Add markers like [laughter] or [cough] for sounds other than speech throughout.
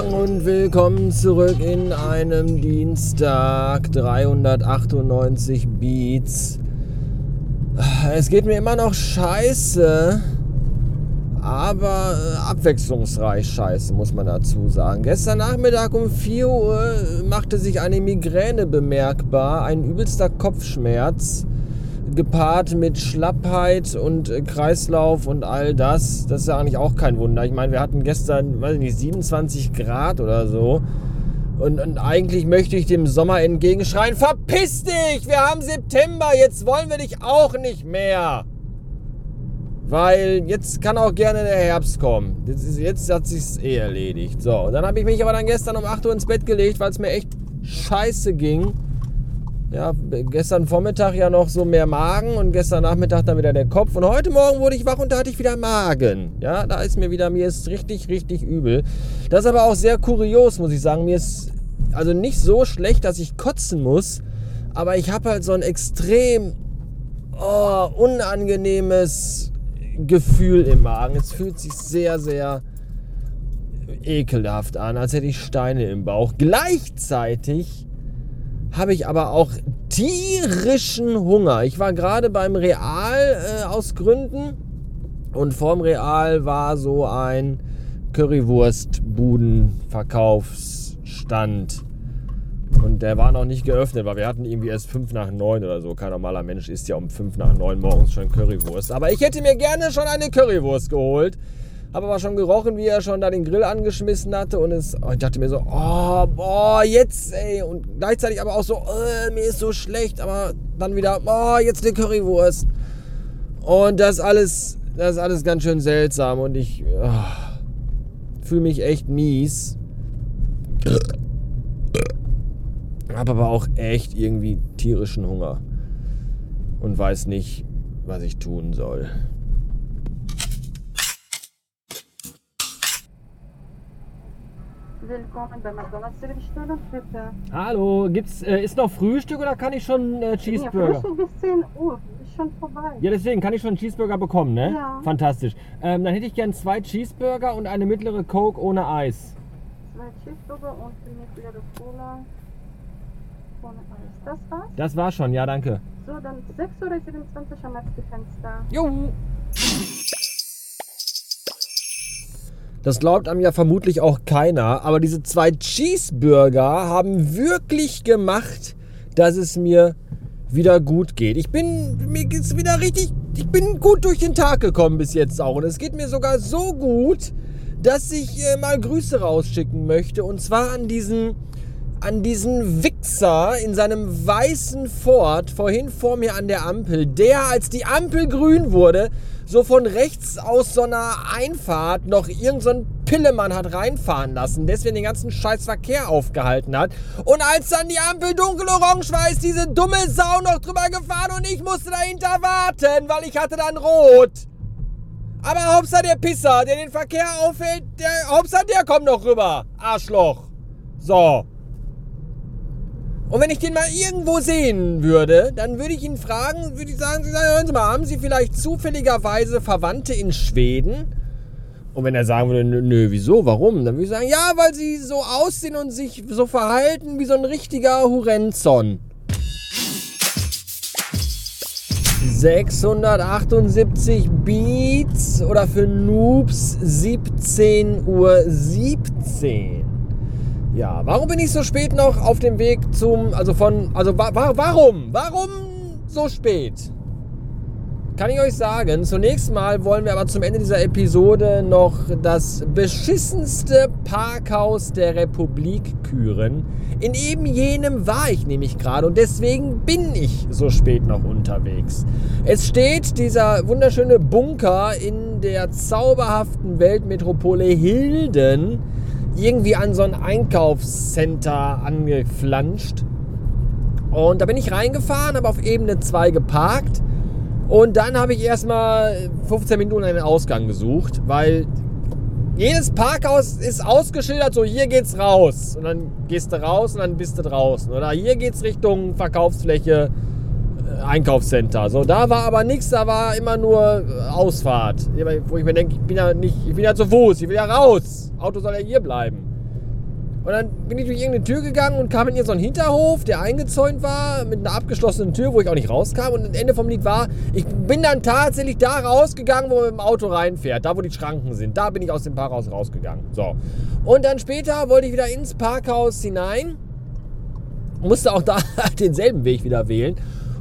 Morgen und willkommen zurück in einem Dienstag. 398 Beats. Es geht mir immer noch scheiße, aber äh, abwechslungsreich scheiße, muss man dazu sagen. Gestern Nachmittag um 4 Uhr machte sich eine Migräne bemerkbar, ein übelster Kopfschmerz gepaart mit Schlappheit und äh, Kreislauf und all das. Das ist ja eigentlich auch kein Wunder. Ich meine, wir hatten gestern, weiß ich nicht, 27 Grad oder so. Und, und, eigentlich möchte ich dem Sommer entgegenschreien, verpiss dich, wir haben September, jetzt wollen wir dich auch nicht mehr. Weil jetzt kann auch gerne der Herbst kommen. Jetzt, ist, jetzt hat sich's eh erledigt. So, und dann habe ich mich aber dann gestern um 8 Uhr ins Bett gelegt, weil es mir echt scheiße ging ja, gestern Vormittag ja noch so mehr Magen und gestern Nachmittag dann wieder der Kopf. Und heute Morgen wurde ich wach und da hatte ich wieder Magen. Ja, da ist mir wieder, mir ist richtig, richtig übel. Das ist aber auch sehr kurios, muss ich sagen. Mir ist also nicht so schlecht, dass ich kotzen muss, aber ich habe halt so ein extrem oh, unangenehmes Gefühl im Magen. Es fühlt sich sehr, sehr ekelhaft an, als hätte ich Steine im Bauch. Gleichzeitig habe ich aber auch tierischen Hunger. Ich war gerade beim Real äh, aus Gründen und vorm Real war so ein Currywurst-Buden-Verkaufsstand. Und der war noch nicht geöffnet, weil wir hatten irgendwie erst 5 nach 9 oder so. Kein normaler Mensch isst ja um 5 nach 9 morgens schon Currywurst. Aber ich hätte mir gerne schon eine Currywurst geholt. Habe aber schon gerochen, wie er schon da den Grill angeschmissen hatte. Und es, oh, ich dachte mir so, oh, boah, jetzt, ey. Und gleichzeitig aber auch so, oh, mir ist so schlecht. Aber dann wieder, oh, jetzt eine Currywurst. Und das alles, das ist alles ganz schön seltsam. Und ich oh, fühle mich echt mies. Habe aber auch echt irgendwie tierischen Hunger. Und weiß nicht, was ich tun soll. Willkommen bei McDonalds Servicestelle, bitte. Hallo, gibt's, äh, ist noch Frühstück oder kann ich schon äh, Cheeseburger? Ja, Frühstück bis 10 Uhr, ist schon vorbei. Ja, deswegen kann ich schon Cheeseburger bekommen, ne? Ja. Fantastisch. Ähm, dann hätte ich gern zwei Cheeseburger und eine mittlere Coke ohne Eis. Zwei Cheeseburger und eine mittlere Cola ohne Eis. Das war's? Das war schon, ja, danke. So, dann 6.27 Uhr am Fenster. Jo. Das glaubt einem ja vermutlich auch keiner, aber diese zwei Cheeseburger haben wirklich gemacht, dass es mir wieder gut geht. Ich bin, mir geht's wieder richtig, ich bin gut durch den Tag gekommen bis jetzt auch. Und es geht mir sogar so gut, dass ich äh, mal Grüße rausschicken möchte. Und zwar an diesen, an diesen Wichser in seinem weißen Ford vorhin vor mir an der Ampel, der, als die Ampel grün wurde, so von rechts aus so einer Einfahrt noch irgendein so Pillemann hat reinfahren lassen, deswegen den ganzen scheiß Verkehr aufgehalten hat. Und als dann die Ampel dunkel-orange war, ist diese dumme Sau noch drüber gefahren und ich musste dahinter warten, weil ich hatte dann rot. Aber Hauptsache der Pisser, der den Verkehr aufhält, der Hauptsache der kommt noch rüber. Arschloch. So. Und wenn ich den mal irgendwo sehen würde, dann würde ich ihn fragen, würde ich sagen, Sie sagen, hören Sie mal, haben Sie vielleicht zufälligerweise Verwandte in Schweden? Und wenn er sagen würde, nö, wieso, warum? Dann würde ich sagen, ja, weil sie so aussehen und sich so verhalten wie so ein richtiger Hurenzon. 678 Beats oder für Noobs 17 Uhr 17. Ja, warum bin ich so spät noch auf dem Weg zum, also von, also wa warum? Warum so spät? Kann ich euch sagen. Zunächst mal wollen wir aber zum Ende dieser Episode noch das beschissenste Parkhaus der Republik küren. In eben jenem war ich nämlich gerade und deswegen bin ich so spät noch unterwegs. Es steht dieser wunderschöne Bunker in der zauberhaften Weltmetropole Hilden irgendwie an so ein Einkaufscenter angeflanscht. Und da bin ich reingefahren, habe auf Ebene 2 geparkt. Und dann habe ich erstmal 15 Minuten einen Ausgang gesucht, weil jedes Parkhaus ist ausgeschildert, so hier geht's raus. Und dann gehst du raus und dann bist du draußen. Oder hier geht's Richtung Verkaufsfläche, Einkaufscenter. So, da war aber nichts, da war immer nur äh, Ausfahrt. Wo ich mir denke, ich bin ja nicht, ich bin ja zu Fuß, ich will ja raus. Auto soll ja hier bleiben. Und dann bin ich durch irgendeine Tür gegangen und kam in so einen Hinterhof, der eingezäunt war, mit einer abgeschlossenen Tür, wo ich auch nicht rauskam. Und das Ende vom Lied war, ich bin dann tatsächlich da rausgegangen, wo man mit dem Auto reinfährt, da wo die Schranken sind. Da bin ich aus dem Parkhaus rausgegangen. So. Und dann später wollte ich wieder ins Parkhaus hinein. Musste auch da [laughs] denselben Weg wieder wählen.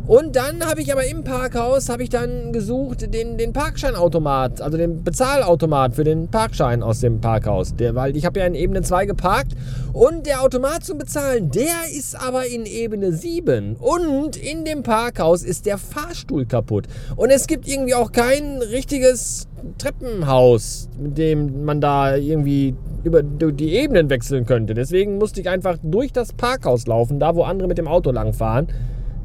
Und dann habe ich aber im Parkhaus habe ich dann gesucht den, den Parkscheinautomat, also den Bezahlautomat für den Parkschein aus dem Parkhaus. Der, weil ich habe ja in Ebene 2 geparkt und der Automat zum Bezahlen, der ist aber in Ebene 7. Und in dem Parkhaus ist der Fahrstuhl kaputt. Und es gibt irgendwie auch kein richtiges Treppenhaus, mit dem man da irgendwie über die Ebenen wechseln könnte. Deswegen musste ich einfach durch das Parkhaus laufen, da wo andere mit dem Auto langfahren.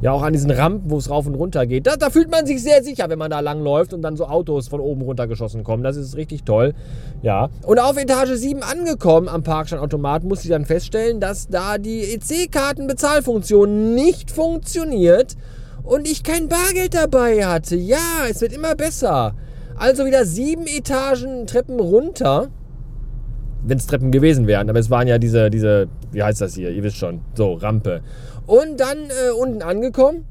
Ja, auch an diesen Rampen, wo es rauf und runter geht. Da, da, fühlt man sich sehr sicher, wenn man da lang läuft und dann so Autos von oben runtergeschossen kommen. Das ist richtig toll. Ja. Und auf Etage 7 angekommen am Parkstandautomat musste ich dann feststellen, dass da die EC-Kartenbezahlfunktion nicht funktioniert und ich kein Bargeld dabei hatte. Ja, es wird immer besser. Also wieder sieben Etagen Treppen runter. Wenn es Treppen gewesen wären, aber es waren ja diese, diese, wie heißt das hier? Ihr wisst schon, so, Rampe. Und dann äh, unten angekommen,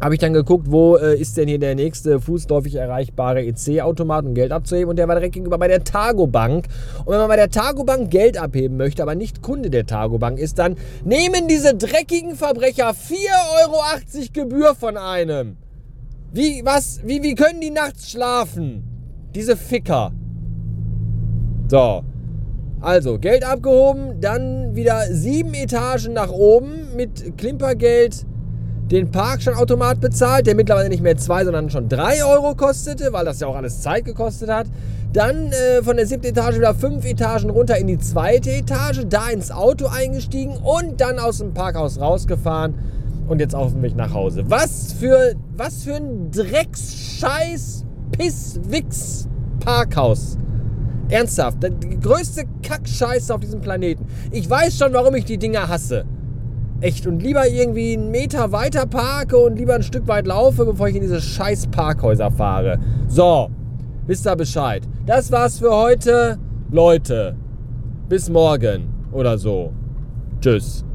habe ich dann geguckt, wo äh, ist denn hier der nächste fußläufig erreichbare EC-Automat, um Geld abzuheben. Und der war direkt gegenüber bei der Targo Bank. Und wenn man bei der Targo Bank Geld abheben möchte, aber nicht Kunde der Targo Bank ist, dann nehmen diese dreckigen Verbrecher 4,80 Euro Gebühr von einem. Wie, was, wie, wie können die nachts schlafen? Diese Ficker. So. Also, Geld abgehoben, dann wieder sieben Etagen nach oben mit Klimpergeld den Parkscheinautomat bezahlt, der mittlerweile nicht mehr zwei, sondern schon drei Euro kostete, weil das ja auch alles Zeit gekostet hat. Dann äh, von der siebten Etage wieder fünf Etagen runter in die zweite Etage, da ins Auto eingestiegen und dann aus dem Parkhaus rausgefahren und jetzt auf dem Weg nach Hause. Was für, was für ein Drecksscheiß Pisswix Parkhaus. Ernsthaft, die größte Kackscheiße auf diesem Planeten. Ich weiß schon, warum ich die Dinger hasse. Echt. Und lieber irgendwie einen Meter weiter parke und lieber ein Stück weit laufe, bevor ich in diese scheiß Parkhäuser fahre. So, wisst ihr Bescheid. Das war's für heute. Leute, bis morgen oder so. Tschüss.